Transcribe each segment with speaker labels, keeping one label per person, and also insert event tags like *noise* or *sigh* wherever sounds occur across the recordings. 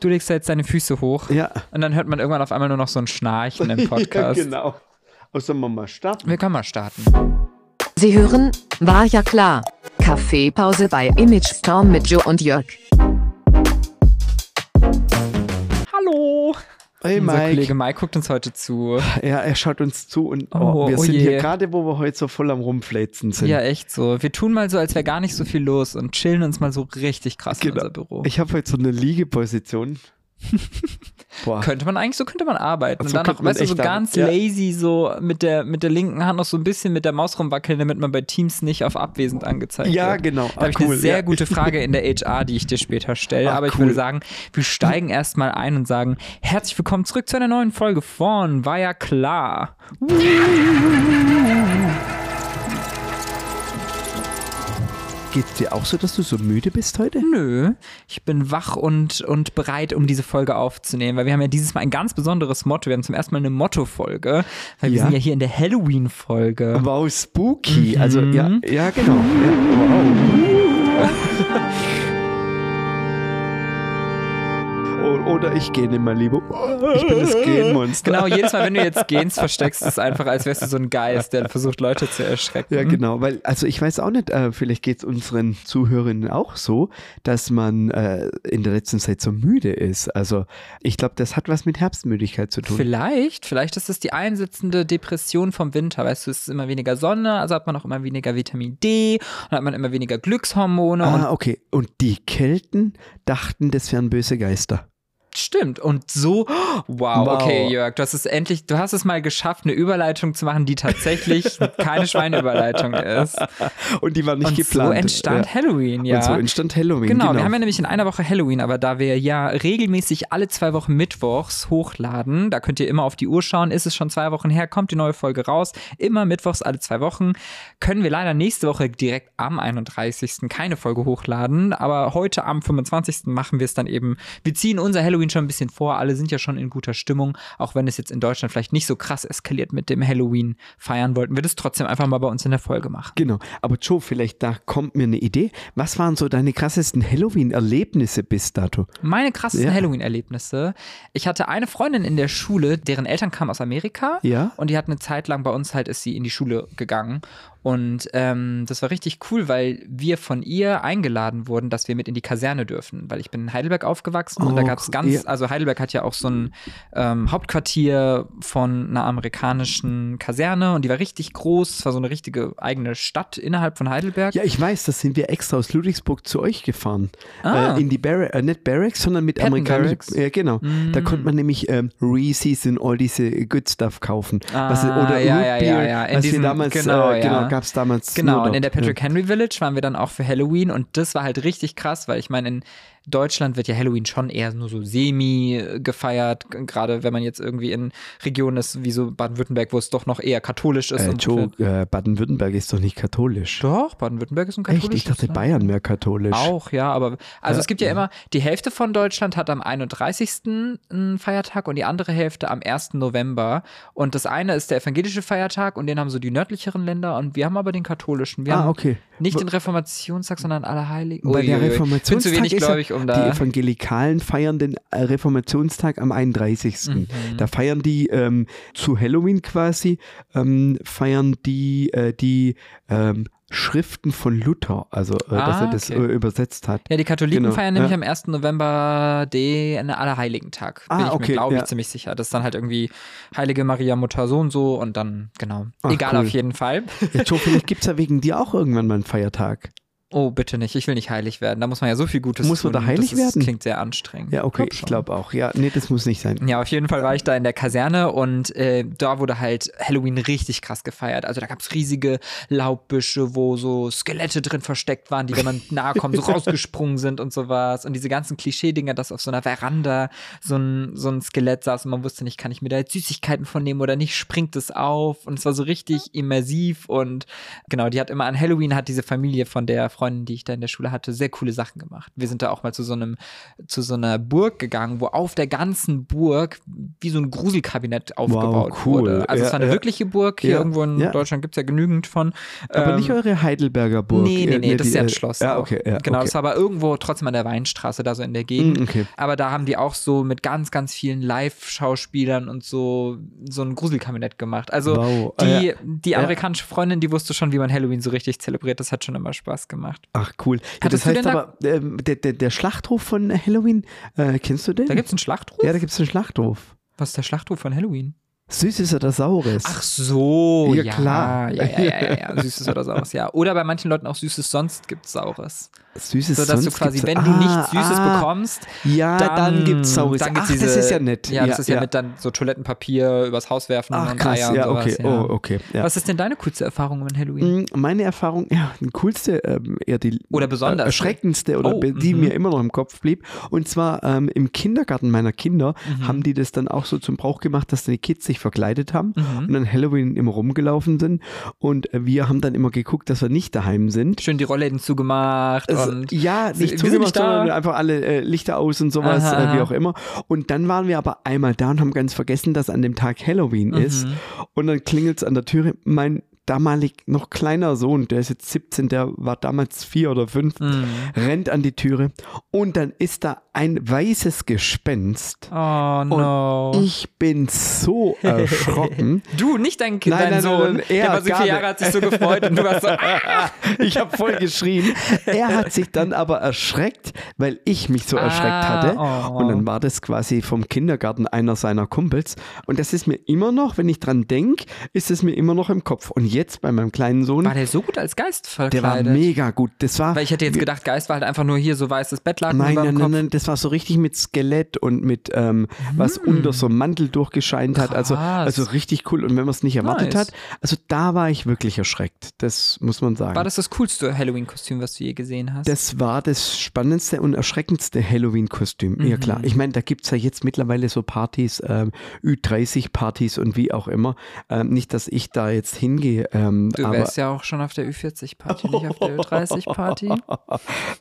Speaker 1: Du legst da jetzt deine Füße hoch.
Speaker 2: Ja.
Speaker 1: Und dann hört man irgendwann auf einmal nur noch so ein Schnarchen im *laughs* Podcast.
Speaker 2: ja, genau. Aber sollen wir mal starten?
Speaker 1: Wir können mal starten.
Speaker 3: Sie hören, war ja klar. Kaffeepause bei Image Storm mit Joe und Jörg.
Speaker 2: Hey
Speaker 1: Unser
Speaker 2: Mike.
Speaker 1: Kollege Mike guckt uns heute zu.
Speaker 2: Ja, er schaut uns zu und oh,
Speaker 1: Oh,
Speaker 2: wir
Speaker 1: oh
Speaker 2: sind
Speaker 1: je.
Speaker 2: hier gerade, wo wir heute so voll am Rumfläzen sind.
Speaker 1: Ja, echt so. Wir tun mal so, als wäre gar nicht so viel los und chillen uns mal so richtig krass in
Speaker 2: Genau.
Speaker 1: unser Büro.
Speaker 2: Ich habe heute so eine Liegeposition. *laughs* Boah.
Speaker 1: könnte man eigentlich, so könnte man arbeiten.
Speaker 2: So
Speaker 1: und dann
Speaker 2: man
Speaker 1: weißt du, so ganz
Speaker 2: ja.
Speaker 1: lazy, so mit der, mit der linken Hand noch so ein bisschen mit der Maus rumwackeln, damit man bei Teams nicht auf abwesend angezeigt
Speaker 2: Ja,
Speaker 1: wird.
Speaker 2: genau.
Speaker 1: Da habe ich
Speaker 2: Ah,
Speaker 1: eine
Speaker 2: cool,
Speaker 1: sehr
Speaker 2: ja.
Speaker 1: gute Frage in der *laughs* HR, die ich dir später stelle.
Speaker 2: Ah,
Speaker 1: Aber ich
Speaker 2: cool.
Speaker 1: würde sagen, wir steigen erstmal ein und sagen, herzlich willkommen zurück zu einer neuen Folge von War ja klar. *laughs*
Speaker 2: Geht's dir auch so, dass du so müde bist heute?
Speaker 1: Nö, ich bin wach und, und bereit, um diese Folge aufzunehmen, weil wir haben ja dieses Mal ein ganz besonderes Motto. Wir haben zum ersten Mal eine Motto-Folge, weil wir
Speaker 2: Ja.
Speaker 1: sind ja hier in der Halloween-Folge.
Speaker 2: Wow, spooky.
Speaker 1: Mhm.
Speaker 2: Also, ja, ja genau. Ja, wow. *laughs* Oder ich gehe nicht mehr lieber. Ich bin das Genmonster.
Speaker 1: Genau, jedes Mal, wenn du jetzt gehst, versteckst du es einfach, als wärst du so ein Geist, der versucht, Leute zu erschrecken.
Speaker 2: Ja, genau, weil, also ich weiß auch nicht, äh, vielleicht geht es unseren Zuhörerinnen auch so, dass man äh, in der letzten Zeit so müde ist. Also ich glaube, das hat was mit Herbstmüdigkeit zu tun.
Speaker 1: Vielleicht, vielleicht ist es die einsetzende Depression vom Winter. Weißt du, es ist immer weniger Sonne, also hat man auch immer weniger Vitamin D und hat man immer weniger Glückshormone
Speaker 2: Ah, okay. Und die Kelten dachten, das wären böse Geister.
Speaker 1: Stimmt. Und so, wow,
Speaker 2: Wow.
Speaker 1: okay, Jörg, du hast es endlich, du hast es mal geschafft, eine Überleitung zu machen, die tatsächlich *laughs* keine Schweineüberleitung ist.
Speaker 2: Und die war nicht
Speaker 1: Und
Speaker 2: geplant.
Speaker 1: so entstand
Speaker 2: ja.
Speaker 1: Halloween, ja.
Speaker 2: Und so entstand Halloween.
Speaker 1: Genau,
Speaker 2: Genau,
Speaker 1: wir haben ja nämlich in einer Woche Halloween, aber da wir ja regelmäßig alle zwei Wochen mittwochs hochladen, da könnt ihr immer auf die Uhr schauen, ist es schon zwei Wochen her, kommt die neue Folge raus, immer mittwochs alle zwei Wochen, können wir leider nächste Woche direkt am 31. keine Folge hochladen, aber heute am 25. machen wir es dann eben, wir ziehen unser Halloween schon ein bisschen vor, alle sind ja schon in guter Stimmung, auch wenn es jetzt in Deutschland vielleicht nicht so krass eskaliert mit dem Halloween feiern, wollten wir das trotzdem einfach mal bei uns in der Folge machen.
Speaker 2: Genau. Aber Joe, vielleicht da kommt mir eine Idee. Was waren so deine krassesten Halloween-Erlebnisse bis dato?
Speaker 1: Meine krassesten
Speaker 2: Ja.
Speaker 1: Halloween-Erlebnisse. Ich hatte eine Freundin in der Schule, deren Eltern kamen aus Amerika.
Speaker 2: Ja.
Speaker 1: Und die hat eine Zeit lang bei uns halt, ist sie in die Schule gegangen. Und ähm, das war richtig cool, weil wir von ihr eingeladen wurden, dass wir mit in die Kaserne dürfen. Weil ich bin in Heidelberg aufgewachsen und da
Speaker 2: Oh,
Speaker 1: gab es ganz,
Speaker 2: Ja.
Speaker 1: also Heidelberg hat ja auch so ein ähm, Hauptquartier von einer amerikanischen Kaserne und die war richtig groß. Es war so eine richtige eigene Stadt innerhalb von Heidelberg.
Speaker 2: Ja, ich weiß, das sind wir extra aus Ludwigsburg zu euch gefahren.
Speaker 1: Ah.
Speaker 2: Äh, in die Barracks, äh, nicht Barracks, sondern mit amerikanischen.
Speaker 1: Barracks.
Speaker 2: Ja, genau. Da
Speaker 1: Mm.
Speaker 2: konnte man nämlich ähm, Reese's und all diese Good Stuff kaufen. was,
Speaker 1: Ah,
Speaker 2: oder
Speaker 1: ja,
Speaker 2: Root
Speaker 1: ja,
Speaker 2: Beer,
Speaker 1: ja, ja.
Speaker 2: Was wir damals,
Speaker 1: genau,
Speaker 2: äh, genau. Gab es damals.
Speaker 1: Genau, und in der Patrick Henry Village waren wir dann auch für Halloween und das war halt richtig krass, weil ich meine, in Deutschland wird ja Halloween schon eher nur so semi gefeiert, g- gerade wenn man jetzt irgendwie in Regionen ist, wie so Baden-Württemberg, wo es doch noch eher katholisch ist.
Speaker 2: Äh, Joe, äh, Baden-Württemberg ist doch nicht katholisch.
Speaker 1: doch, Baden-Württemberg ist ein
Speaker 2: Echt?
Speaker 1: katholisches
Speaker 2: Ich dachte,
Speaker 1: Land.
Speaker 2: Bayern wäre katholisch.
Speaker 1: Auch, ja, aber also
Speaker 2: Ja.
Speaker 1: es gibt ja immer, die Hälfte von Deutschland hat am 31. einen Feiertag und die andere Hälfte am 1. November. Und das eine ist der evangelische Feiertag und den haben so die nördlicheren Länder und wir haben aber den katholischen. Wir
Speaker 2: Ah,
Speaker 1: haben
Speaker 2: okay.
Speaker 1: nicht den Reformationstag, sondern Allerheiligen.
Speaker 2: Bei der
Speaker 1: Uiuiui. Ich bin zu
Speaker 2: Reformationstag
Speaker 1: wenig
Speaker 2: ja-
Speaker 1: gläubig, um
Speaker 2: Die
Speaker 1: da.
Speaker 2: Evangelikalen feiern den äh, Reformationstag am 31.
Speaker 1: Mhm.
Speaker 2: Da feiern die ähm, zu Halloween quasi, ähm, feiern die äh, die ähm, Schriften von Luther, also äh, dass
Speaker 1: Ah,
Speaker 2: er das
Speaker 1: okay.
Speaker 2: äh, übersetzt hat.
Speaker 1: Ja, die Katholiken
Speaker 2: Genau,
Speaker 1: feiern nämlich
Speaker 2: ja.
Speaker 1: am 1. November den Allerheiligen-Tag. Bin
Speaker 2: Ah,
Speaker 1: ich
Speaker 2: okay,
Speaker 1: mir, glaube ich,
Speaker 2: ja.
Speaker 1: ziemlich sicher. Das ist dann halt irgendwie Heilige Maria Mutter so und so und dann, genau.
Speaker 2: Ach,
Speaker 1: Egal
Speaker 2: cool.
Speaker 1: auf jeden Fall.
Speaker 2: Ja, Joe, vielleicht gibt es ja wegen dir auch irgendwann mal einen Feiertag.
Speaker 1: Oh, bitte nicht. Ich will nicht heilig werden. Da muss man ja so viel Gutes
Speaker 2: Muss man
Speaker 1: tun.
Speaker 2: da heilig
Speaker 1: das ist,
Speaker 2: werden?
Speaker 1: klingt sehr anstrengend.
Speaker 2: Ja, okay,
Speaker 1: Glaub
Speaker 2: ich glaube auch. Ja, nee, das muss nicht sein.
Speaker 1: Ja, auf jeden Fall war ich da in der Kaserne und äh, da wurde halt Halloween richtig krass gefeiert. Also da gab es riesige Laubbüsche, wo so Skelette drin versteckt waren, die, wenn man nahe kommt, so *laughs* rausgesprungen sind und sowas. Und diese ganzen Klischee-Dinger, dass auf so einer Veranda so ein, so ein Skelett saß und man wusste nicht, kann ich mir da jetzt Süßigkeiten von nehmen oder nicht, springt es auf. Und es war so richtig immersiv und genau, die hat immer an Halloween hat diese Familie von der Freundinnen, die ich da in der Schule hatte, sehr coole Sachen gemacht. Wir sind da auch mal zu so einem, zu so einer Burg gegangen, wo auf der ganzen Burg wie so ein Gruselkabinett aufgebaut
Speaker 2: cool.
Speaker 1: wurde. Also
Speaker 2: Ja,
Speaker 1: es war eine
Speaker 2: ja.
Speaker 1: wirkliche Burg. Hier
Speaker 2: Ja,
Speaker 1: irgendwo in. Deutschland gibt es ja genügend von.
Speaker 2: Aber
Speaker 1: Ähm,
Speaker 2: nicht eure Heidelberger Burg.
Speaker 1: Nee, nee,
Speaker 2: äh,
Speaker 1: nee, das
Speaker 2: die,
Speaker 1: ist ja ein
Speaker 2: äh,
Speaker 1: Schloss.
Speaker 2: Ja,
Speaker 1: auch.
Speaker 2: okay.
Speaker 1: Genau,
Speaker 2: okay.
Speaker 1: das war aber irgendwo trotzdem an der Weinstraße, da so in der Gegend.
Speaker 2: Mm, okay.
Speaker 1: Aber da haben die auch so mit ganz, ganz vielen Live-Schauspielern und so so ein Gruselkabinett gemacht. Also
Speaker 2: Wow.
Speaker 1: die,
Speaker 2: Ah,
Speaker 1: die
Speaker 2: Ja.
Speaker 1: amerikanische Freundin, die wusste schon, wie man Halloween so richtig zelebriert. Das hat schon immer Spaß gemacht.
Speaker 2: Ach, cool. Ja, das heißt
Speaker 1: denn da-
Speaker 2: aber, ähm, der, der, der Schlachtruf von Halloween, äh, kennst du den?
Speaker 1: Da gibt es einen Schlachtruf?
Speaker 2: ja, da gibt es einen Schlachtruf.
Speaker 1: Was ist der Schlachtruf von Halloween?
Speaker 2: Süßes oder Saures?
Speaker 1: Ach so,
Speaker 2: Ja,
Speaker 1: ja,
Speaker 2: klar.
Speaker 1: Ja, ja, ja, ja, ja. Süßes oder Saures, ja. Oder bei manchen Leuten auch Süßes, sonst gibt's Saures.
Speaker 2: Süßes
Speaker 1: So dass du quasi, wenn du
Speaker 2: Ah,
Speaker 1: nichts Süßes
Speaker 2: ah,
Speaker 1: bekommst,
Speaker 2: Ja, dann, gibt's Saures.
Speaker 1: Dann gibt's
Speaker 2: Ach,
Speaker 1: diese,
Speaker 2: das ist ja nett.
Speaker 1: Ja, das ist ja, mit dann so Toilettenpapier übers Haus werfen
Speaker 2: Ach,
Speaker 1: und
Speaker 2: krass.
Speaker 1: Eier und
Speaker 2: Ja,
Speaker 1: sowas.
Speaker 2: okay.
Speaker 1: Ja.
Speaker 2: Oh, okay. Ja.
Speaker 1: Was ist denn deine coolste Erfahrung an Halloween?
Speaker 2: Mm, Meine Erfahrung, ja, die coolste, ähm, eher die
Speaker 1: Oder besonderste?
Speaker 2: äh, erschreckendste oder
Speaker 1: Oh,
Speaker 2: die
Speaker 1: mhm.
Speaker 2: mir immer noch im Kopf blieb. Und zwar ähm, im Kindergarten meiner Kinder
Speaker 1: Mhm.
Speaker 2: haben die das dann auch so zum Brauch gemacht, dass die Kids sich verkleidet haben
Speaker 1: Mhm.
Speaker 2: und dann Halloween immer rumgelaufen sind. Und äh, wir haben dann immer geguckt, dass wir nicht daheim sind.
Speaker 1: Schön die Rollläden zugemacht
Speaker 2: Also,
Speaker 1: und
Speaker 2: ja,
Speaker 1: Sie-
Speaker 2: nicht
Speaker 1: wir sind
Speaker 2: zugemacht, sondern einfach alle äh, Lichter aus und sowas, äh, wie auch immer. Und dann waren wir aber einmal da und haben ganz vergessen, dass an dem Tag Halloween
Speaker 1: Mhm.
Speaker 2: ist. Und dann klingelt es an der Türe. Mein damalig noch kleiner Sohn, der ist jetzt 17, der war damals vier oder fünf,
Speaker 1: Mhm.
Speaker 2: rennt an die Türe und dann ist da ein weißes Gespenst.
Speaker 1: Oh no.
Speaker 2: Ich bin so erschrocken. *laughs*
Speaker 1: du, nicht dein Kind,
Speaker 2: Nein,
Speaker 1: dein
Speaker 2: nein,
Speaker 1: Sohn.
Speaker 2: nein, er
Speaker 1: der war so vier Jahre, hat sich so gefreut und du warst so, *laughs* ah,
Speaker 2: Ich habe voll geschrien. Er hat sich dann aber erschreckt, weil ich mich so erschreckt
Speaker 1: Ah,
Speaker 2: hatte.
Speaker 1: oh.
Speaker 2: Und dann war das quasi vom Kindergarten einer seiner Kumpels. Und das ist mir immer noch, wenn ich dran denke, ist es mir immer noch im Kopf. Und jetzt bei meinem kleinen Sohn,
Speaker 1: war der so gut als Geist
Speaker 2: der war
Speaker 1: verkleidet?
Speaker 2: mega gut. Das war
Speaker 1: Weil ich hätte jetzt gedacht, Geist war halt einfach nur hier so weißes Bettlaken
Speaker 2: Nein, nein, nein, nein, das war so richtig mit Skelett und mit ähm, was unter so einem Mantel durchgescheint hat. Also,
Speaker 1: Hm.
Speaker 2: Also richtig cool. Und wenn man es nicht erwartet
Speaker 1: Nice.
Speaker 2: hat, also da war ich wirklich erschreckt. Das muss man sagen.
Speaker 1: War das das coolste Halloween-Kostüm, was du je gesehen hast?
Speaker 2: Das war das spannendste und erschreckendste Halloween-Kostüm. Ja
Speaker 1: Mhm.
Speaker 2: klar. Ich meine, da gibt es ja jetzt mittlerweile so Partys, ähm, Ü30-Partys und wie auch immer. Ähm, nicht, dass ich da jetzt hingehe. Ähm,
Speaker 1: du wärst ja auch schon auf der Ü40-Party, nicht auf der Ü30-Party. *laughs*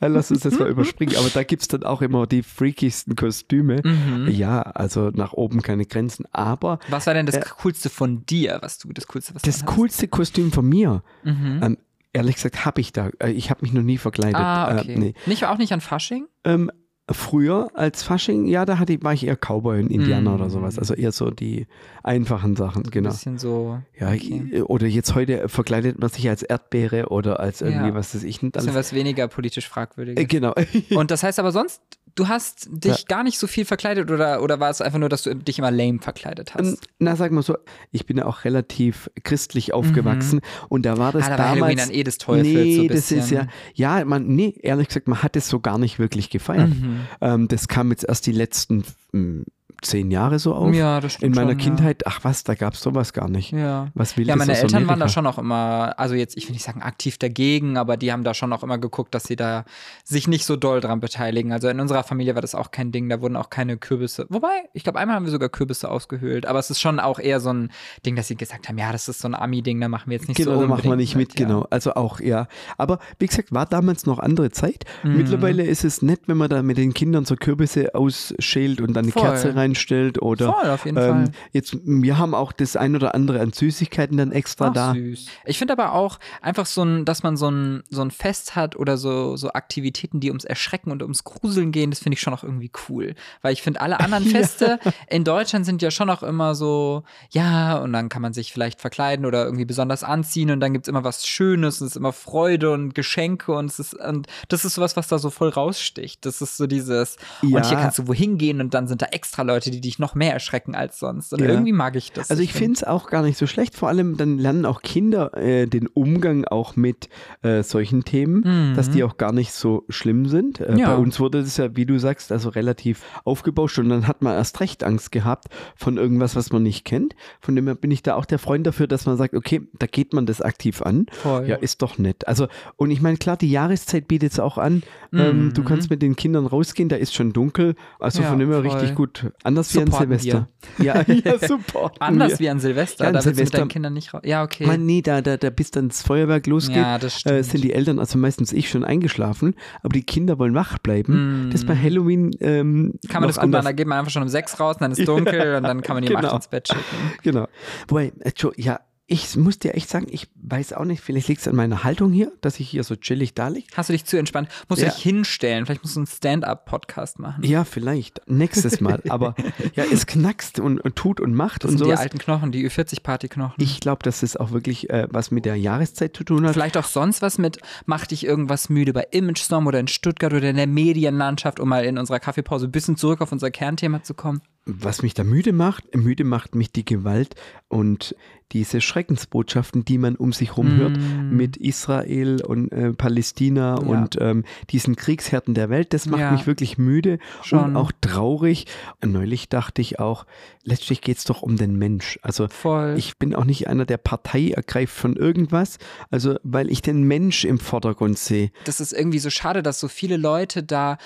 Speaker 2: Äh, Lass uns das mal überspringen. Aber da gibt es dann auch immer die freakigsten Kostüme.
Speaker 1: Mhm.
Speaker 2: Ja, also nach oben keine Grenzen. Aber
Speaker 1: Was war denn das coolste von dir, was du, das coolste, was
Speaker 2: das
Speaker 1: du hast?
Speaker 2: coolste Kostüm von mir,
Speaker 1: Mhm.
Speaker 2: ähm, ehrlich gesagt, habe ich da. Äh, ich habe mich noch nie verkleidet.
Speaker 1: Ah, okay.
Speaker 2: Äh, nee.
Speaker 1: Nicht, auch nicht an Fasching?
Speaker 2: Ähm, früher als Fasching, ja, da hatte, ich- war ich eher Cowboy und Indianer
Speaker 1: Mm.
Speaker 2: oder sowas. Also eher so die einfachen Sachen,
Speaker 1: Ein
Speaker 2: genau.
Speaker 1: bisschen so.
Speaker 2: Ja,
Speaker 1: okay.
Speaker 2: oder jetzt heute verkleidet man sich als Erdbeere oder als irgendwie,
Speaker 1: Ja.
Speaker 2: was weiß ich nicht
Speaker 1: bisschen
Speaker 2: alles.
Speaker 1: was weniger politisch fragwürdiges.
Speaker 2: Äh, genau. *laughs*
Speaker 1: Und das heißt aber sonst, du hast dich gar nicht so viel verkleidet oder, oder war es einfach nur, dass du dich immer lame verkleidet hast?
Speaker 2: Ähm, Na, sag mal so, ich bin ja auch relativ christlich aufgewachsen und da war das
Speaker 1: ah, da war
Speaker 2: damals.
Speaker 1: Halloween dann eh des Teufels.
Speaker 2: nee,
Speaker 1: so
Speaker 2: das ist ja, ja, man, nee, ehrlich gesagt, man hat es so gar nicht wirklich gefeiert.
Speaker 1: Mhm.
Speaker 2: Ähm, das kam jetzt erst die letzten mh, zehn Jahre so auf.
Speaker 1: Ja, das stimmt
Speaker 2: In meiner
Speaker 1: schon,
Speaker 2: Kindheit, ach was, da gab es sowas gar nicht.
Speaker 1: Ja. ja.
Speaker 2: Was will
Speaker 1: Ja, meine Eltern waren da schon auch immer, also jetzt, ich will nicht sagen aktiv dagegen, aber die haben da schon auch immer geguckt, dass sie da sich nicht so doll dran beteiligen. Also in unserer Familie war das auch kein Ding, da wurden auch keine Kürbisse. Wobei, ich glaube, einmal haben wir sogar Kürbisse ausgehöhlt, aber es ist schon auch eher so ein Ding, dass sie gesagt haben, ja, das ist so ein Ami-Ding, da machen wir jetzt nicht
Speaker 2: Genau,
Speaker 1: so
Speaker 2: da machen wir nicht mit,
Speaker 1: ja.
Speaker 2: genau. Also auch, ja. Aber wie gesagt, war damals noch andere Zeit.
Speaker 1: Mhm.
Speaker 2: Mittlerweile ist es nett, wenn man da mit den Kindern so Kürbisse ausschält und dann eine
Speaker 1: Voll.
Speaker 2: Kerze reinstellt oder
Speaker 1: Voll, auf jeden
Speaker 2: ähm,
Speaker 1: Fall.
Speaker 2: jetzt, wir haben auch das ein oder andere an Süßigkeiten dann extra
Speaker 1: Ach,
Speaker 2: da.
Speaker 1: süß. Ich finde aber auch einfach so ein, dass man so ein, so ein Fest hat oder so, so Aktivitäten, die ums Erschrecken und ums Gruseln gehen, das finde ich schon auch irgendwie cool. Weil ich finde, alle anderen *laughs* Feste in Deutschland sind ja schon auch immer so, ja, und dann kann man sich vielleicht verkleiden oder irgendwie besonders anziehen und dann gibt es immer was Schönes und es ist immer Freude und Geschenke und es ist, und das ist sowas, was da so voll raussticht. Das ist so dieses,
Speaker 2: Ja.
Speaker 1: und hier kannst du wohin gehen und dann sind da extra Leute, die dich noch mehr erschrecken als sonst. Und
Speaker 2: Ja.
Speaker 1: irgendwie mag ich das.
Speaker 2: Also ich finde es auch gar nicht so schlecht. Vor allem dann lernen auch Kinder äh, den Umgang auch mit äh, solchen Themen, dass die auch gar nicht so schlimm sind. Äh,
Speaker 1: Mhm. Ja.
Speaker 2: Bei uns wurde das ja, wie du sagst, also relativ aufgebauscht und dann hat man erst recht Angst gehabt von irgendwas, was man nicht kennt. Von dem her bin ich da auch der Freund dafür, dass man sagt, okay, da geht man das aktiv an.
Speaker 1: Voll.
Speaker 2: Ja, ist doch nett. Also, und ich meine, klar, die Jahreszeit bietet es auch an. Ähm, du kannst mit den Kindern rausgehen, da ist schon dunkel. Also
Speaker 1: Mhm. Ja,
Speaker 2: von dem her richtig gut. Anders wie an
Speaker 1: Supporten
Speaker 2: Silvester. *laughs* Ja, *laughs* ja, super.
Speaker 1: Anders wie an Silvester,
Speaker 2: Ja, an
Speaker 1: da willst du mit
Speaker 2: Silvester-
Speaker 1: deinen Kindern nicht raus. Ja, okay.
Speaker 2: Man, nee, da, da, da bis dann das Feuerwerk losgeht,
Speaker 1: Ja, das
Speaker 2: äh, sind die Eltern, also meistens ich, schon eingeschlafen, aber die Kinder wollen wach bleiben. Das ist bei Halloween ähm,
Speaker 1: Mm. kann man
Speaker 2: noch
Speaker 1: das gut
Speaker 2: anders.
Speaker 1: machen, da geht man einfach schon um sechs raus, dann ist es *laughs* dunkel und dann kann man die um
Speaker 2: Genau.
Speaker 1: acht ins Bett schicken.
Speaker 2: Genau. Wobei, äh, Joe, ja, ich muss dir echt sagen, ich weiß auch nicht, vielleicht liegt es an meiner Haltung hier, dass ich hier so chillig da liege.
Speaker 1: Hast du dich zu entspannt? Musst du
Speaker 2: Ja.
Speaker 1: dich hinstellen? Vielleicht musst du einen Stand-up-Podcast machen.
Speaker 2: Ja, vielleicht. Nächstes Mal. Aber ja, es knackst und, und tut und macht
Speaker 1: Das
Speaker 2: und
Speaker 1: sind die alten Knochen, die Ü40-Party-Knochen.
Speaker 2: Ich glaube, dass es auch wirklich äh, was mit der Jahreszeit zu tun hat.
Speaker 1: Vielleicht auch sonst was mit, macht dich irgendwas müde bei Image Storm oder in Stuttgart oder in der Medienlandschaft, um mal in unserer Kaffeepause ein bisschen zurück auf unser Kernthema zu kommen?
Speaker 2: Was mich da müde macht, müde macht mich die Gewalt und diese Schreckensbotschaften, die man um sich rum hört, mit Israel und äh, Palästina
Speaker 1: Mm. Ja.
Speaker 2: und ähm, diesen Kriegshärten der Welt, das macht
Speaker 1: Ja.
Speaker 2: mich wirklich müde
Speaker 1: Schon.
Speaker 2: und auch traurig. Neulich dachte ich auch, letztlich geht es doch um den Mensch. Also
Speaker 1: Voll.
Speaker 2: ich bin auch nicht einer, der Partei ergreift von irgendwas, also weil ich den Mensch im Vordergrund sehe.
Speaker 1: das ist irgendwie so schade, dass so viele Leute da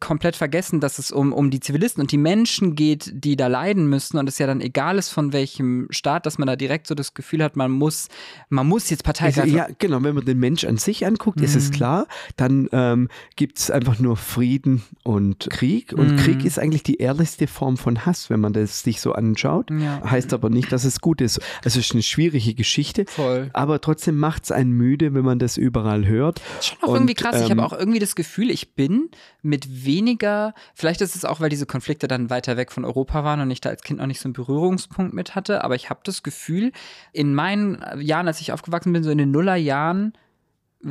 Speaker 1: komplett vergessen, dass es um, um die Zivilisten und die Menschen geht, die da leiden müssen und es ja dann egal ist, von welchem Staat, dass man da direkt so das Gefühl hat, man muss, man muss jetzt Partei
Speaker 2: Also, ja, genau, wenn man den Mensch an sich anguckt, ist
Speaker 1: Mhm.
Speaker 2: es klar, dann ähm, gibt es einfach nur Frieden und Krieg. Und
Speaker 1: Mhm.
Speaker 2: Krieg ist eigentlich die ehrlichste Form von Hass, wenn man das sich so anschaut.
Speaker 1: Ja.
Speaker 2: Heißt aber nicht, dass es gut ist. Also es ist eine schwierige Geschichte.
Speaker 1: Voll.
Speaker 2: Aber trotzdem macht es einen müde, wenn man das überall hört.
Speaker 1: Schon auch
Speaker 2: Und,
Speaker 1: irgendwie krass. ich habe
Speaker 2: ähm,
Speaker 1: auch irgendwie das Gefühl, ich bin mit weniger, vielleicht ist es auch, weil diese Konflikte dann weiter weg von Europa waren und ich da als Kind noch nicht so einen Berührungspunkt mit hatte, aber ich habe das Gefühl, in meinen Jahren, als ich aufgewachsen bin, so in den Nullerjahren,
Speaker 2: Ja,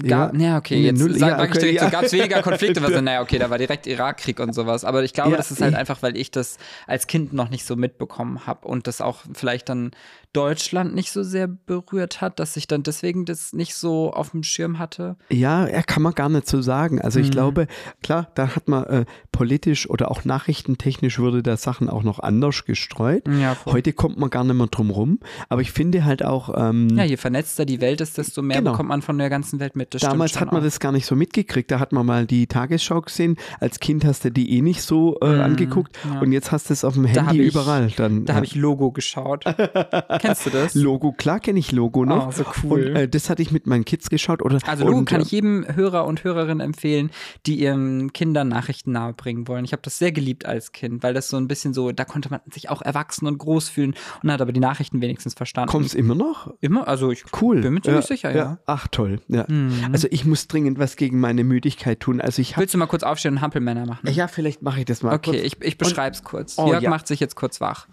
Speaker 1: Gab, ja, okay,
Speaker 2: in den
Speaker 1: jetzt
Speaker 2: Null-
Speaker 1: sag,
Speaker 2: ja,
Speaker 1: sag ich
Speaker 2: okay,
Speaker 1: direkt
Speaker 2: ja.
Speaker 1: so, gab es weniger Konflikte, was so, *laughs* naja, okay, da war direkt Irakkrieg und sowas. Aber ich glaube,
Speaker 2: Ja,
Speaker 1: das ist halt
Speaker 2: ich-
Speaker 1: einfach, weil ich das als Kind noch nicht so mitbekommen habe und das auch vielleicht dann Deutschland nicht so sehr berührt hat, dass ich dann deswegen das nicht so auf dem Schirm hatte.
Speaker 2: Ja, kann man gar nicht so sagen. Also ich
Speaker 1: Mhm.
Speaker 2: glaube, klar, da hat man äh, politisch oder auch nachrichtentechnisch würde da Sachen auch noch anders gestreut. Heute kommt man gar nicht mehr drum rum. Aber ich finde halt auch, ähm,
Speaker 1: Ja, je vernetzter die Welt ist, desto mehr
Speaker 2: Genau.
Speaker 1: bekommt man von der ganzen Welt mit. Das stimmt
Speaker 2: damals hat man
Speaker 1: auch.
Speaker 2: das gar nicht so mitgekriegt. Da hat man mal die Tagesschau gesehen. Als Kind hast du die eh nicht so äh, angeguckt.
Speaker 1: Mhm, ja.
Speaker 2: Und jetzt hast du es auf dem
Speaker 1: Da
Speaker 2: Handy
Speaker 1: ich-
Speaker 2: überall. Dann,
Speaker 1: Da
Speaker 2: ja.
Speaker 1: habe ich Logo geschaut. Kennst du das? *laughs*
Speaker 2: Logo, klar kenne ich Logo noch.
Speaker 1: Oh, so cool.
Speaker 2: Und äh, das hatte ich mit meinen Kids geschaut. Oder,
Speaker 1: Also Logo
Speaker 2: und,
Speaker 1: kann
Speaker 2: äh,
Speaker 1: ich jedem Hörer und Hörerin empfehlen, die ihren Kindern Nachrichten nahebringen wollen. Ich habe das sehr geliebt als Kind, weil das so ein bisschen so, da konnte man sich auch erwachsen und groß fühlen und hat aber die Nachrichten wenigstens verstanden.
Speaker 2: Kommt es immer noch?
Speaker 1: immer? Also ich
Speaker 2: Cool.
Speaker 1: bin mir ziemlich sicher, ja.
Speaker 2: Ach toll. Ja.
Speaker 1: Mhm.
Speaker 2: Also ich muss dringend was gegen meine Müdigkeit tun. Also ich
Speaker 1: Willst du mal kurz aufstehen und Hampelmänner machen?
Speaker 2: ja, vielleicht mache ich das mal.
Speaker 1: Okay,
Speaker 2: kurz.
Speaker 1: ich, ich beschreibe es kurz.
Speaker 2: Oh,
Speaker 1: Jörg
Speaker 2: ja.
Speaker 1: macht sich jetzt kurz wach.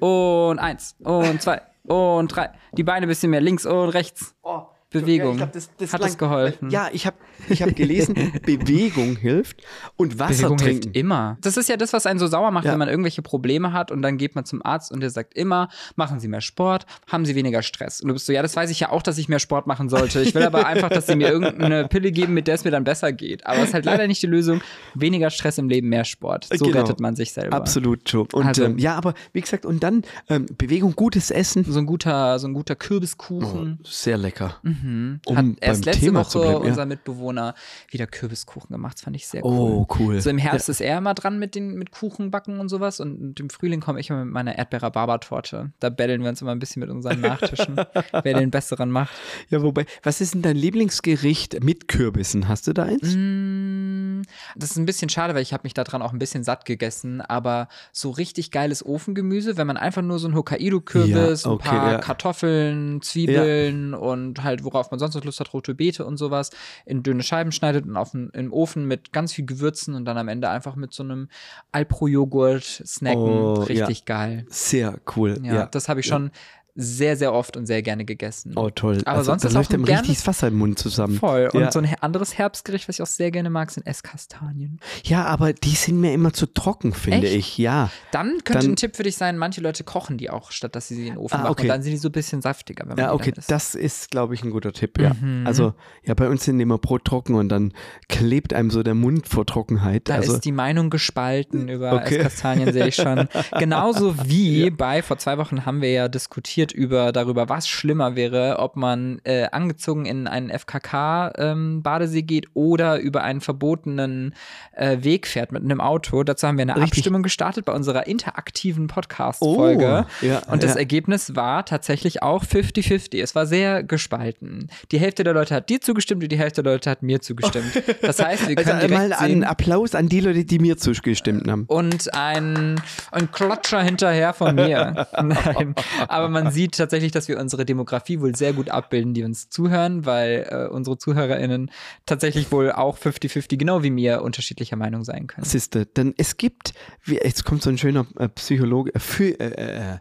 Speaker 1: Und eins, und zwei, und drei. Die Beine ein bisschen mehr links und rechts.
Speaker 2: Oh,
Speaker 1: Bewegung.
Speaker 2: ich glaub, das- das
Speaker 1: Hat
Speaker 2: lang-
Speaker 1: das geholfen?
Speaker 2: Ja, ich habe ich hab gelesen, *laughs* Bewegung hilft und Wasser
Speaker 1: Bewegung
Speaker 2: trinken.
Speaker 1: hilft immer. Das ist ja das, was einen so sauer macht,
Speaker 2: Ja.
Speaker 1: wenn man irgendwelche Probleme hat und dann geht man zum Arzt und der sagt immer, machen Sie mehr Sport, haben Sie weniger Stress. Und du bist so, ja, das weiß ich ja auch, dass ich mehr Sport machen sollte. Ich will aber einfach, dass Sie mir irgendeine Pille geben, mit der es mir dann besser geht. Aber es ist halt leider nicht die Lösung. Weniger Stress im Leben, mehr Sport. So
Speaker 2: Genau.
Speaker 1: rettet man sich selber.
Speaker 2: Absolut, Joe. Und
Speaker 1: Also-
Speaker 2: ähm, ja, aber wie gesagt, und dann ähm, Bewegung, gutes Essen.
Speaker 1: So ein guter, so ein guter Kürbiskuchen.
Speaker 2: Sehr lecker.
Speaker 1: Mhm.
Speaker 2: Um
Speaker 1: Hat erst
Speaker 2: beim
Speaker 1: letzte
Speaker 2: Thema
Speaker 1: Woche
Speaker 2: bleiben, ja.
Speaker 1: unser Mitbewohner wieder Kürbiskuchen gemacht. Das fand ich sehr cool.
Speaker 2: Oh, cool.
Speaker 1: So im Herbst ist er immer dran mit den mit Kuchenbacken und sowas und im Frühling komme ich immer mit meiner Erdbeer-Rhabarber-Torte. Da betteln wir uns immer ein bisschen mit unseren Nachtischen, *laughs* wer den besseren macht.
Speaker 2: Ja, wobei, was ist denn dein Lieblingsgericht mit Kürbissen? Hast du da eins?
Speaker 1: Mm, Das ist ein bisschen schade, weil ich habe mich daran auch ein bisschen satt gegessen, aber so richtig geiles Ofengemüse, wenn man einfach nur so ein Hokkaido-Kürbis,
Speaker 2: Ja,
Speaker 1: ein
Speaker 2: okay,
Speaker 1: paar
Speaker 2: ja.
Speaker 1: Kartoffeln, Zwiebeln und halt worauf man sonst noch Lust hat, rote Beete und sowas, in dünne Scheiben schneidet und auf den, im Ofen mit ganz viel Gewürzen und dann am Ende einfach mit so einem Alpro-Joghurt snacken.
Speaker 2: Oh,
Speaker 1: richtig geil.
Speaker 2: Sehr cool.
Speaker 1: Ja,
Speaker 2: Ja.
Speaker 1: das habe ich schon sehr, sehr oft und sehr gerne gegessen.
Speaker 2: Oh, toll.
Speaker 1: Aber sonst
Speaker 2: da
Speaker 1: ist
Speaker 2: läuft
Speaker 1: auch
Speaker 2: einem
Speaker 1: gern-
Speaker 2: richtig das Wasser im Mund zusammen.
Speaker 1: Voll. Und
Speaker 2: ja.
Speaker 1: so ein anderes Herbstgericht, was ich auch sehr gerne mag, sind Esskastanien.
Speaker 2: ja, aber die sind mir immer zu trocken, finde
Speaker 1: Echt?
Speaker 2: ich. Ja.
Speaker 1: Dann könnte
Speaker 2: Dann-
Speaker 1: ein Tipp für dich sein, manche Leute kochen die auch, statt dass sie sie in den Ofen
Speaker 2: Ah,
Speaker 1: machen.
Speaker 2: okay.
Speaker 1: Und dann sind die so ein bisschen saftiger, wenn man
Speaker 2: Ja, okay,
Speaker 1: isst.
Speaker 2: das ist, glaube ich, ein guter Tipp, ja.
Speaker 1: Mhm.
Speaker 2: Also, ja, bei uns sind immer Brot trocken und dann klebt einem so der Mund vor Trockenheit.
Speaker 1: Da
Speaker 2: also,
Speaker 1: ist die Meinung gespalten über
Speaker 2: Okay.
Speaker 1: Esskastanien, sehe ich schon. *laughs* Genauso wie bei, vor zwei Wochen haben wir ja diskutiert diskutiert über darüber, was schlimmer wäre, ob man äh, angezogen in einen FKK-Badesee ähm, geht oder über einen verbotenen äh, Weg fährt mit einem Auto. Dazu haben wir eine
Speaker 2: Richtig.
Speaker 1: Abstimmung gestartet bei unserer interaktiven Podcast-Folge.
Speaker 2: Oh, ja,
Speaker 1: Und das
Speaker 2: ja.
Speaker 1: Ergebnis war tatsächlich auch 50-50. Es war sehr gespalten. Die Hälfte der Leute hat dir zugestimmt und die Hälfte der Leute hat mir zugestimmt. Das heißt, wir *laughs*
Speaker 2: Also
Speaker 1: können direkt
Speaker 2: mal einen Applaus an die Leute, die mir zugestimmt haben.
Speaker 1: und ein, ein Klatscher hinterher von mir. *laughs* Nein. Aber man sieht tatsächlich, dass wir unsere Demografie wohl sehr gut abbilden, die uns zuhören, weil äh, unsere ZuhörerInnen tatsächlich wohl auch 50-50, genau wie mir, unterschiedlicher Meinung sein können.
Speaker 2: Siehste, denn es gibt, wie, jetzt kommt so ein schöner äh, Psychologe, äh, phy, äh, äh,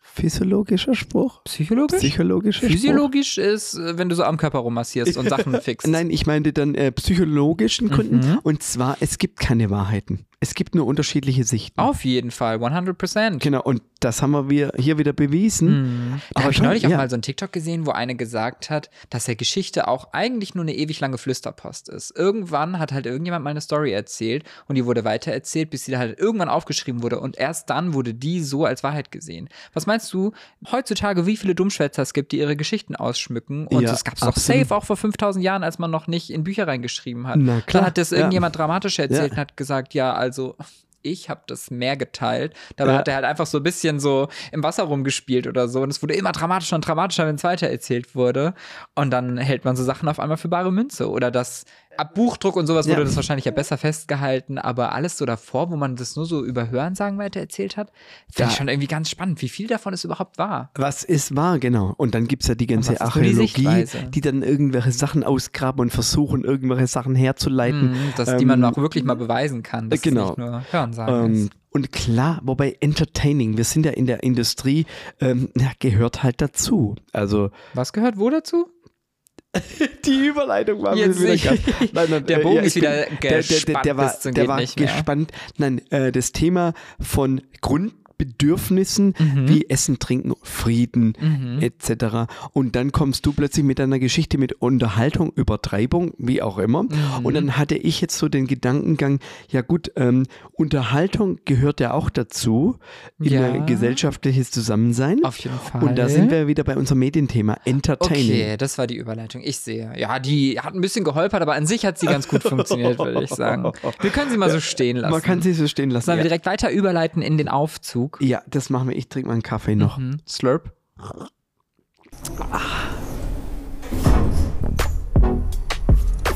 Speaker 2: physiologischer Spruch?
Speaker 1: Psychologisch?
Speaker 2: Psychologischer Spruch?
Speaker 1: Physiologisch ist, äh, wenn du so am Körper rummassierst und *laughs* Sachen fixst.
Speaker 2: Nein, ich meinte dann äh, psychologischen Gründen.
Speaker 1: Mhm.
Speaker 2: Und zwar, es gibt keine Wahrheiten. Es gibt nur unterschiedliche Sichten.
Speaker 1: Auf jeden Fall, 100%.
Speaker 2: Genau, und das haben wir hier wieder bewiesen.
Speaker 1: Mhm. Da habe ich neulich auch
Speaker 2: ja.
Speaker 1: mal so einen TikTok gesehen, wo eine gesagt hat, dass ja Geschichte auch eigentlich nur eine ewig lange Flüsterpost ist. Irgendwann hat halt irgendjemand mal eine Story erzählt und die wurde weitererzählt, bis sie halt irgendwann aufgeschrieben wurde und erst dann wurde die so als Wahrheit gesehen. Was meinst du heutzutage, wie viele Dummschwätzer es gibt, die ihre Geschichten ausschmücken? Und
Speaker 2: Ja,
Speaker 1: das gab es doch safe auch vor 5000 Jahren, als man noch nicht in Bücher reingeschrieben hat.
Speaker 2: Na klar,
Speaker 1: Dann hat das
Speaker 2: ja.
Speaker 1: irgendjemand dramatisch erzählt
Speaker 2: Ja.
Speaker 1: und hat gesagt, ja, also ich habe das mehr geteilt. Dabei
Speaker 2: Ja.
Speaker 1: hat er halt einfach so ein bisschen so im Wasser rumgespielt oder so. Und es wurde immer dramatischer und dramatischer, wenn es weitererzählt wurde. Und dann hält man so Sachen auf einmal für bare Münze. Oder das ab Buchdruck und sowas wurde
Speaker 2: Ja.
Speaker 1: das wahrscheinlich ja besser festgehalten. Aber alles so davor, wo man das nur so über Hörensagen weitererzählt hat, finde ich schon irgendwie ganz spannend, wie viel davon es überhaupt war.
Speaker 2: Was ist wahr, genau. Und dann gibt es ja die ganze
Speaker 1: ist die
Speaker 2: Archäologie,
Speaker 1: Sichtweise?
Speaker 2: die dann irgendwelche Sachen ausgraben und versuchen, irgendwelche Sachen herzuleiten.
Speaker 1: Mhm, dass die man
Speaker 2: Ähm,
Speaker 1: auch wirklich mal beweisen kann. Dass
Speaker 2: genau.
Speaker 1: es nicht nur Hörensagen
Speaker 2: Ähm,
Speaker 1: ist.
Speaker 2: und klar, wobei Entertaining, wir sind ja in der Industrie, ähm, ja, gehört halt dazu. Also
Speaker 1: Was gehört wo dazu? *laughs*
Speaker 2: die Überleitung war
Speaker 1: Jetzt
Speaker 2: wieder krass. Nein, nein,
Speaker 1: Der
Speaker 2: äh,
Speaker 1: Bogen
Speaker 2: ich
Speaker 1: ist wieder
Speaker 2: bin- der, der, der, der
Speaker 1: gespannt
Speaker 2: war, der war
Speaker 1: nicht mehr.
Speaker 2: gespannt. Nein, äh, das Thema von Grundbedürfnissen
Speaker 1: Mhm.
Speaker 2: wie Essen, Trinken, Frieden
Speaker 1: Mhm.
Speaker 2: etc. Und dann kommst du plötzlich mit deiner Geschichte mit Unterhaltung, Übertreibung, wie auch immer.
Speaker 1: Mhm.
Speaker 2: Und dann hatte ich jetzt so den Gedankengang, ja gut, ähm, Unterhaltung gehört ja auch dazu in
Speaker 1: Ja.
Speaker 2: ein gesellschaftliches Zusammensein.
Speaker 1: Auf jeden Fall.
Speaker 2: Und da sind wir wieder bei unserem Medienthema, Entertaining.
Speaker 1: Okay, das war die Überleitung. Ich sehe. Ja, die hat ein bisschen geholpert, aber an sich hat sie ganz gut funktioniert, würde ich sagen. Wir können sie mal so stehen lassen.
Speaker 2: Man kann sie so stehen lassen.
Speaker 1: Sollen wir
Speaker 2: Ja.
Speaker 1: direkt weiter überleiten in den Aufzug?
Speaker 2: Ja, das machen wir. Ich trinke mal einen Kaffee noch.
Speaker 1: Mhm. Slurp.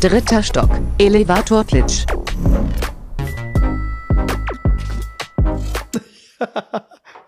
Speaker 3: Dritter Stock. Elevatorplitsch. *laughs*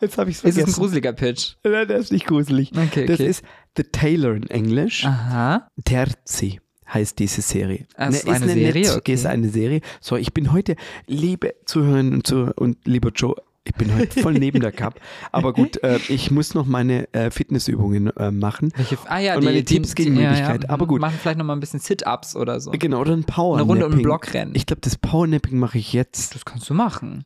Speaker 2: Jetzt habe ich es
Speaker 1: Ist es ein
Speaker 2: vergessen.
Speaker 1: gruseliger Pitch? *laughs*
Speaker 2: Nein, der ist nicht gruselig.
Speaker 1: Okay,
Speaker 2: Das
Speaker 1: okay.
Speaker 2: ist The Tailor in Englisch.
Speaker 1: Aha.
Speaker 2: Terzi heißt diese Serie.
Speaker 1: Ah, es ist
Speaker 2: Ne,
Speaker 1: eine Serie,
Speaker 2: Netz-
Speaker 1: okay.
Speaker 2: ist eine Serie. So, ich bin heute, liebe Zuhörerinnen und, Zuhörer und lieber Joe, ich bin heute voll neben der Cup. Aber gut, äh, ich muss noch meine äh, Fitnessübungen äh, machen.
Speaker 1: Welche, ah ja,
Speaker 2: Und
Speaker 1: die,
Speaker 2: meine
Speaker 1: die,
Speaker 2: Tipps gegen Müdigkeit, aber gut.
Speaker 1: Machen vielleicht noch mal ein bisschen Sit-Ups oder so.
Speaker 2: Genau, oder ein Power
Speaker 1: Eine Runde um den Block rennen.
Speaker 2: Ich glaube, das Powernapping mache ich jetzt.
Speaker 1: Das kannst du machen.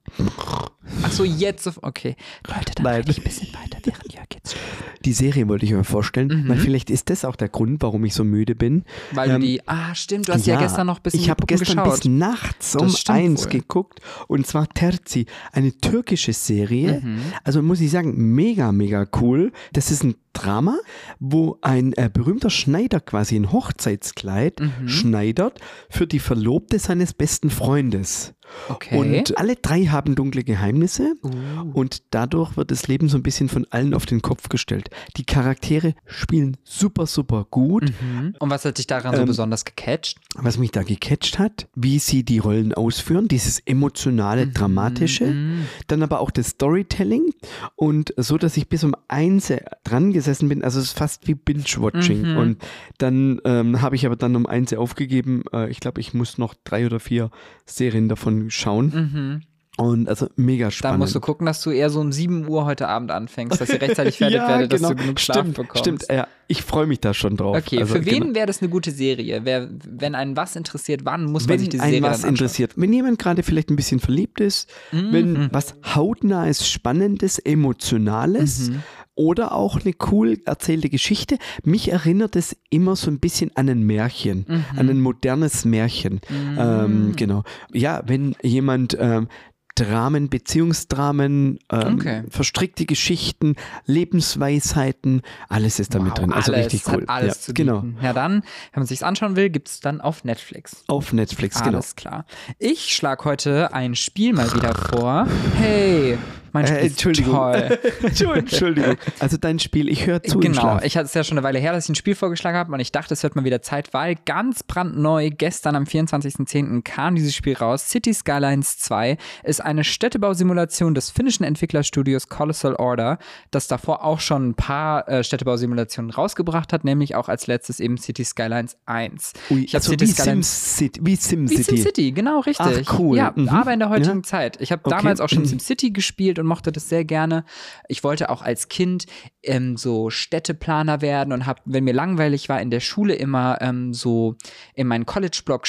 Speaker 1: Ach so, jetzt. auf- Okay. Leute, dann
Speaker 2: Nein.
Speaker 1: rede ich ein bisschen weiter, während Jörg jetzt.
Speaker 2: Die Serie wollte ich mir vorstellen,
Speaker 1: Mhm.
Speaker 2: weil vielleicht ist das auch der Grund, warum ich so müde bin.
Speaker 1: Weil
Speaker 2: Ähm,
Speaker 1: du die. Ah, stimmt, du hast ja, gestern noch ein bisschen
Speaker 2: Ich habe gestern
Speaker 1: geschaut.
Speaker 2: bis nachts um eins
Speaker 1: wohl.
Speaker 2: geguckt und zwar Terzi, eine türkische Serie.
Speaker 1: Mhm.
Speaker 2: Also muss ich sagen, mega, mega cool. Das ist ein Drama, wo ein äh, berühmter Schneider quasi ein Hochzeitskleid
Speaker 1: Mhm.
Speaker 2: schneidert für die Verlobte seines besten Freundes.
Speaker 1: Okay.
Speaker 2: Und alle drei haben dunkle Geheimnisse.
Speaker 1: Uh.
Speaker 2: Und dadurch wird das Leben so ein bisschen von allen auf den Kopf gestellt. Die Charaktere spielen super, super gut.
Speaker 1: Mhm. Und was hat dich daran so
Speaker 2: Ähm,
Speaker 1: besonders gecatcht?
Speaker 2: Was mich da gecatcht hat, wie sie die Rollen ausführen, dieses emotionale, dramatische,
Speaker 1: Mhm.
Speaker 2: dann aber auch das Storytelling und so, dass ich bis um eins dran gesessen bin, also es ist fast wie Binge-Watching
Speaker 1: Mhm.
Speaker 2: und dann ähm, habe ich aber dann um eins aufgegeben, äh, ich glaube, ich muss noch drei oder vier Serien davon schauen
Speaker 1: Mhm.
Speaker 2: und also mega spannend.
Speaker 1: musst du gucken, dass du eher so um 7 Uhr heute Abend anfängst, dass ihr rechtzeitig *laughs* fertig
Speaker 2: ja,
Speaker 1: werdet, dass
Speaker 2: genau.
Speaker 1: du genug Schlaf
Speaker 2: stimmt,
Speaker 1: bekommst.
Speaker 2: Stimmt, ja, ich freue mich da schon drauf.
Speaker 1: Okay,
Speaker 2: Also,
Speaker 1: für wen
Speaker 2: genau.
Speaker 1: wäre das eine gute Serie? Wer, wenn einen was interessiert, wann muss man
Speaker 2: wenn
Speaker 1: sich die
Speaker 2: einen
Speaker 1: Serie
Speaker 2: was
Speaker 1: anschauen?
Speaker 2: interessiert, wenn jemand gerade vielleicht ein bisschen verliebt ist,
Speaker 1: Mhm.
Speaker 2: wenn was hautnahes, spannendes, emotionales
Speaker 1: Mhm.
Speaker 2: Oder auch eine cool erzählte Geschichte. Mich erinnert es immer so ein bisschen an ein Märchen,
Speaker 1: Mhm.
Speaker 2: an ein modernes Märchen. Ähm, genau. Ja, wenn jemand ähm, Dramen, Beziehungsdramen, ähm,
Speaker 1: Okay.
Speaker 2: verstrickte Geschichten, Lebensweisheiten, alles ist da mit
Speaker 1: Wow,
Speaker 2: drin. Also
Speaker 1: alles,
Speaker 2: richtig cool.
Speaker 1: Alles
Speaker 2: ja,
Speaker 1: zu
Speaker 2: genau.
Speaker 1: bieten. Ja, dann, wenn man sich's anschauen will, gibt's dann auf Netflix.
Speaker 2: Auf Netflix, genau.
Speaker 1: Alles klar. Ich schlage heute ein Spiel mal wieder vor. Hey, mein Spiel
Speaker 2: Äh,
Speaker 1: ist
Speaker 2: Entschuldigung.
Speaker 1: toll. *laughs*
Speaker 2: Entschuldigung. Also dein Spiel, ich höre zu
Speaker 1: Genau, ich hatte es ja schon eine Weile her, dass ich ein Spiel vorgeschlagen habe und ich dachte, es wird mal wieder Zeit, weil ganz brandneu gestern am 24.10. kam dieses Spiel raus. City Skylines 2 ist eine Städtebausimulation des finnischen Entwicklerstudios Colossal Order, das davor auch schon ein paar äh, Städtebausimulationen rausgebracht hat, nämlich auch als letztes eben City Skylines 1.
Speaker 2: Ui,
Speaker 1: ich
Speaker 2: also
Speaker 1: City
Speaker 2: wie
Speaker 1: Skylines
Speaker 2: SimCity. Wie SimCity.
Speaker 1: SimCity, genau, richtig.
Speaker 2: Ach, cool.
Speaker 1: Ja,
Speaker 2: Mhm.
Speaker 1: aber in der heutigen
Speaker 2: Ja.
Speaker 1: Zeit. Ich habe
Speaker 2: Okay.
Speaker 1: damals auch schon
Speaker 2: Mhm.
Speaker 1: SimCity gespielt und mochte das sehr gerne. Ich wollte auch als Kind ähm, so Städteplaner werden und habe, wenn mir langweilig war, in der Schule immer ähm, so in meinen College-Blog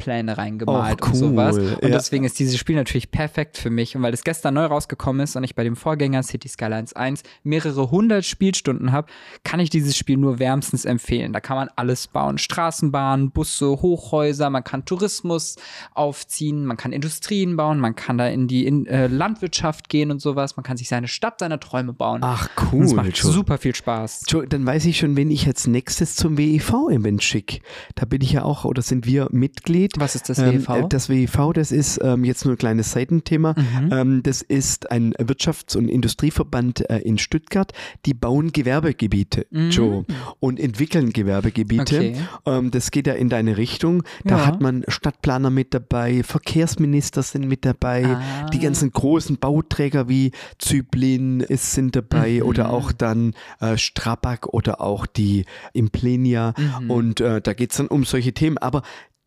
Speaker 1: Stadtpläne reingemalt
Speaker 2: Och,
Speaker 1: und sowas.
Speaker 2: cool.
Speaker 1: Und
Speaker 2: Ja.
Speaker 1: deswegen ist dieses Spiel natürlich perfekt für mich. Und weil es gestern neu rausgekommen ist und ich bei dem Vorgänger City Skylines 1 mehrere hundert Spielstunden habe, kann ich dieses Spiel nur wärmstens empfehlen. Da kann man alles bauen. Straßenbahnen, Busse, Hochhäuser, man kann Tourismus aufziehen, man kann Industrien bauen, man kann da in die in, äh, Landwirtschaft gehen und sowas. Man kann sich seine Stadt seiner Träume bauen.
Speaker 2: Ach cool.
Speaker 1: macht
Speaker 2: Joe.
Speaker 1: super viel Spaß.
Speaker 2: Joe, dann weiß ich schon, wen ich als nächstes zum WEV-Event schicke. Da bin ich ja auch, oder sind wir Mitglied.
Speaker 1: Was ist das
Speaker 2: Ähm,
Speaker 1: WEV?
Speaker 2: äh, das WEV, das ist ähm, jetzt nur ein kleines Seitenthema.
Speaker 1: Mhm.
Speaker 2: Ähm, das ist ein Wirtschafts- und Industrieverband äh, in Stuttgart. Die bauen Gewerbegebiete, Joe, und entwickeln Gewerbegebiete.
Speaker 1: Mhm. Okay.
Speaker 2: Ähm, das geht ja in deine Richtung. Da
Speaker 1: Ja.
Speaker 2: hat man Stadtplaner mit dabei, Verkehrsminister sind mit dabei,
Speaker 1: Ah.
Speaker 2: die ganzen großen Bauträger wie Zyplin ist, sind dabei
Speaker 1: Mhm.
Speaker 2: oder auch dann äh, Strabag oder auch die Implenia.
Speaker 1: Mhm.
Speaker 2: Und äh, da geht es dann um solche Themen. Aber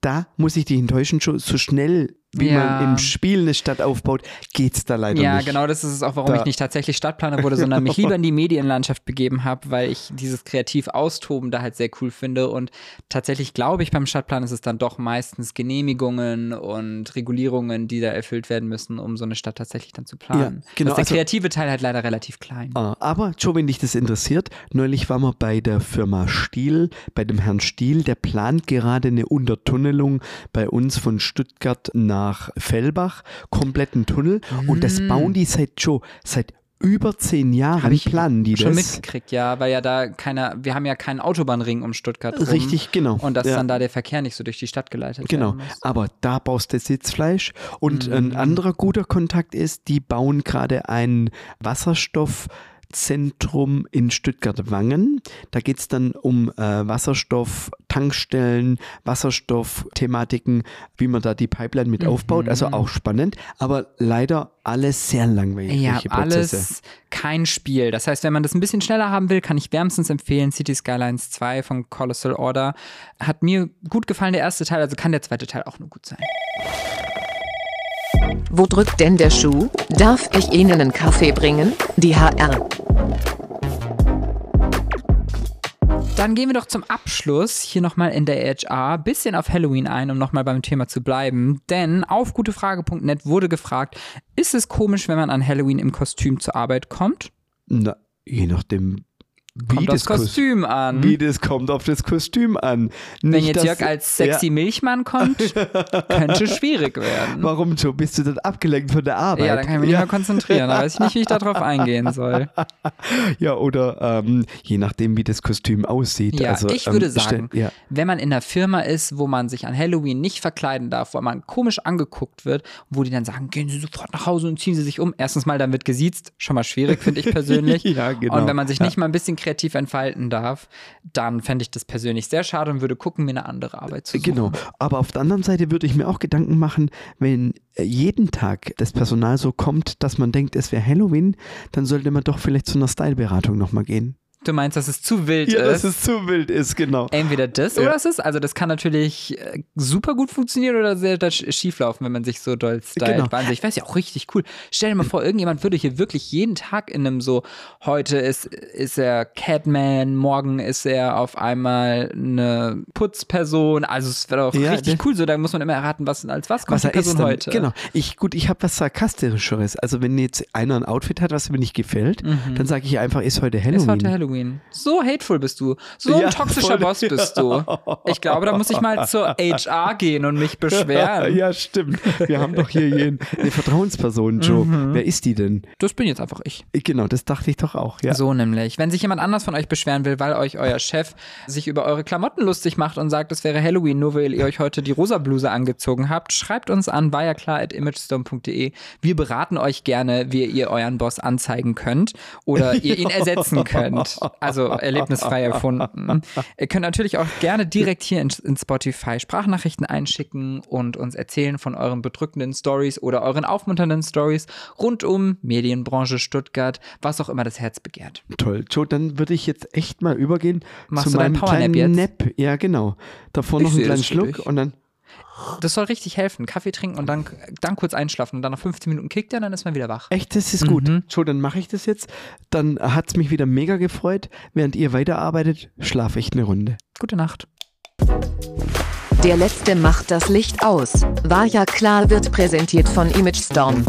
Speaker 2: da muss ich dich enttäuschen, schon so schnell, wie
Speaker 1: Ja.
Speaker 2: man im Spiel eine Stadt aufbaut, geht es da leider
Speaker 1: Ja,
Speaker 2: nicht.
Speaker 1: genau, das ist es auch, warum
Speaker 2: Da-
Speaker 1: ich nicht tatsächlich Stadtplaner wurde, sondern mich *laughs* lieber in die Medienlandschaft begeben habe, weil ich dieses kreativ Austoben da halt sehr cool finde. Und tatsächlich glaube ich, beim Stadtplan ist es dann doch meistens Genehmigungen und Regulierungen, die da erfüllt werden müssen, um so eine Stadt tatsächlich dann zu planen.
Speaker 2: Ja, genau,
Speaker 1: Da ist
Speaker 2: also-
Speaker 1: der kreative Teil halt leider relativ klein.
Speaker 2: Ah, Aber, Joe, wenn dich das interessiert, neulich waren wir bei der Firma Stiel, bei dem Herrn Stiel, der plant gerade eine Untertunnelung bei uns von Stuttgart nach Fellbach, kompletten Tunnel. Und das bauen die seit, Joe, seit über zehn Jahren,
Speaker 1: Habe ich
Speaker 2: planen die
Speaker 1: schon
Speaker 2: das.
Speaker 1: mitgekriegt, ja, weil ja da keiner, wir haben ja keinen Autobahnring um Stuttgart rum.
Speaker 2: Richtig, genau.
Speaker 1: Und dass
Speaker 2: Ja.
Speaker 1: dann da der Verkehr nicht so durch die Stadt geleitet
Speaker 2: Genau,
Speaker 1: werden muss.
Speaker 2: aber da baust du Sitzfleisch. Und
Speaker 1: Mhm.
Speaker 2: ein anderer guter Kontakt ist, die bauen gerade ein Wasserstoffzentrum in Stuttgart-Wangen. Da geht es dann um äh, Wasserstoff, Tankstellen, Wasserstoffthematiken, wie man da die Pipeline mit aufbaut. Also auch spannend, aber leider alles sehr langweilig.
Speaker 1: Ja,
Speaker 2: Prozesse.
Speaker 1: alles kein Spiel. Das heißt, wenn man das ein bisschen schneller haben will, kann ich wärmstens empfehlen. City Skylines 2 von Colossal Order. Hat mir gut gefallen, der erste Teil, also kann der zweite Teil auch nur gut sein.
Speaker 3: Wo drückt denn der Schuh? Darf ich Ihnen einen Kaffee bringen? Die HR.
Speaker 1: Dann gehen wir doch zum Abschluss hier nochmal in der HR bisschen auf Halloween ein, um nochmal beim Thema zu bleiben. Denn auf gutefrage.net wurde gefragt, ist es komisch, wenn man an Halloween im Kostüm zur Arbeit kommt?
Speaker 2: Na, je nachdem,
Speaker 1: Kommt
Speaker 2: das
Speaker 1: das Kostüm an.
Speaker 2: Wie das kommt auf das Kostüm an.
Speaker 1: Wenn
Speaker 2: Nicht,
Speaker 1: jetzt
Speaker 2: dass-
Speaker 1: Jörg als sexy
Speaker 2: Ja.
Speaker 1: Milchmann kommt, könnte schwierig werden. *laughs*
Speaker 2: Warum, Joe? Bist du dann abgelenkt von der Arbeit?
Speaker 1: Ja, dann kann ich mich nicht mehr konzentrieren. Da weiß ich nicht, wie ich darauf eingehen soll. *laughs*
Speaker 2: Ja, oder ähm, je nachdem, wie das Kostüm aussieht.
Speaker 1: Ja,
Speaker 2: also,
Speaker 1: ich
Speaker 2: ähm,
Speaker 1: würde
Speaker 2: stell-
Speaker 1: sagen,
Speaker 2: ja.
Speaker 1: wenn man in einer Firma ist, wo man sich an Halloween nicht verkleiden darf, wo man komisch angeguckt wird, wo die dann sagen, gehen Sie sofort nach Hause und ziehen Sie sich um. Erstens mal, dann wird gesiezt. Schon mal schwierig, finde ich persönlich. *laughs*
Speaker 2: Ja, genau.
Speaker 1: Und wenn man sich
Speaker 2: Ja.
Speaker 1: nicht mal ein bisschen kreativ entfalten darf, dann fände ich das persönlich sehr schade und würde gucken, mir eine andere Arbeit zu suchen.
Speaker 2: Genau, aber auf der anderen Seite würde ich mir auch Gedanken machen, wenn äh, jeden Tag das Personal so kommt, dass man denkt, es wäre Halloween, dann sollte man doch vielleicht zu einer Styleberatung nochmal gehen.
Speaker 1: Du meinst, dass es zu wild
Speaker 2: Ja,
Speaker 1: ist?
Speaker 2: dass es zu wild ist, genau.
Speaker 1: Entweder das
Speaker 2: Ja.
Speaker 1: oder es ist. Also das kann natürlich äh, super gut funktionieren oder sehr schief laufen, wenn man sich so doll stylt.
Speaker 2: Genau.
Speaker 1: Wahnsinn. Ich weiß ja auch richtig cool. Stell dir mal vor, irgendjemand würde hier wirklich jeden Tag in einem so, heute ist, ist er Catman, morgen ist er auf einmal eine Putzperson. Also es wäre doch
Speaker 2: Ja,
Speaker 1: richtig cool. So, da muss man immer erraten, was als was kommt
Speaker 2: Was
Speaker 1: die
Speaker 2: er
Speaker 1: Person
Speaker 2: ist dann.
Speaker 1: heute.
Speaker 2: Genau. Ich, gut, ich habe was Sarkastischeres. Also wenn jetzt einer ein Outfit hat, was mir nicht gefällt, dann sage ich einfach, ist heute Halloween.
Speaker 1: Mhm. Ist heute Halloween. Halloween. So hateful bist du. So ein
Speaker 2: Ja,
Speaker 1: toxischer
Speaker 2: voll.
Speaker 1: Boss bist du. Ich glaube, da muss ich mal zur *laughs* HR gehen und mich beschweren.
Speaker 2: Ja, stimmt. Wir haben doch hier jeden, eine Vertrauensperson, Joe.
Speaker 1: Mhm.
Speaker 2: Wer ist die denn?
Speaker 1: Das bin jetzt einfach ich.
Speaker 2: Genau, das dachte ich doch auch. Ja.
Speaker 1: So nämlich. Wenn sich jemand anders von euch beschweren will, weil euch euer Chef sich über eure Klamotten lustig macht und sagt, es wäre Halloween, nur weil ihr euch heute die rosa Bluse angezogen habt, schreibt uns an wireclar.imagestone.de. Wir beraten euch gerne, wie ihr euren Boss anzeigen könnt oder ihr ihn ersetzen könnt. *laughs* Also erlebnisfrei *laughs* erfunden. Ihr könnt natürlich auch gerne direkt hier in, in Spotify Sprachnachrichten einschicken und uns erzählen von euren bedrückenden Stories oder euren aufmunternden Stories rund um Medienbranche Stuttgart, was auch immer das Herz begehrt.
Speaker 2: Toll. Joe, dann würde ich jetzt echt mal übergehen
Speaker 1: Machst
Speaker 2: zu meinem
Speaker 1: Powernap
Speaker 2: kleinen
Speaker 1: jetzt?
Speaker 2: Nap. Ja, genau. Davor
Speaker 1: Ich
Speaker 2: noch einen kleinen Schluck und dann
Speaker 1: Das soll richtig helfen. Kaffee trinken und dann, dann kurz einschlafen und dann nach 15 Minuten kickt er, dann ist man wieder wach.
Speaker 2: Echt, das ist gut.
Speaker 1: Mhm.
Speaker 2: Joe, dann mache ich das jetzt. Dann hat es mich wieder mega gefreut. Während ihr weiterarbeitet, schlafe ich eine Runde.
Speaker 1: Gute Nacht.
Speaker 3: Der letzte macht das Licht aus. War ja klar wird präsentiert von Image Storm.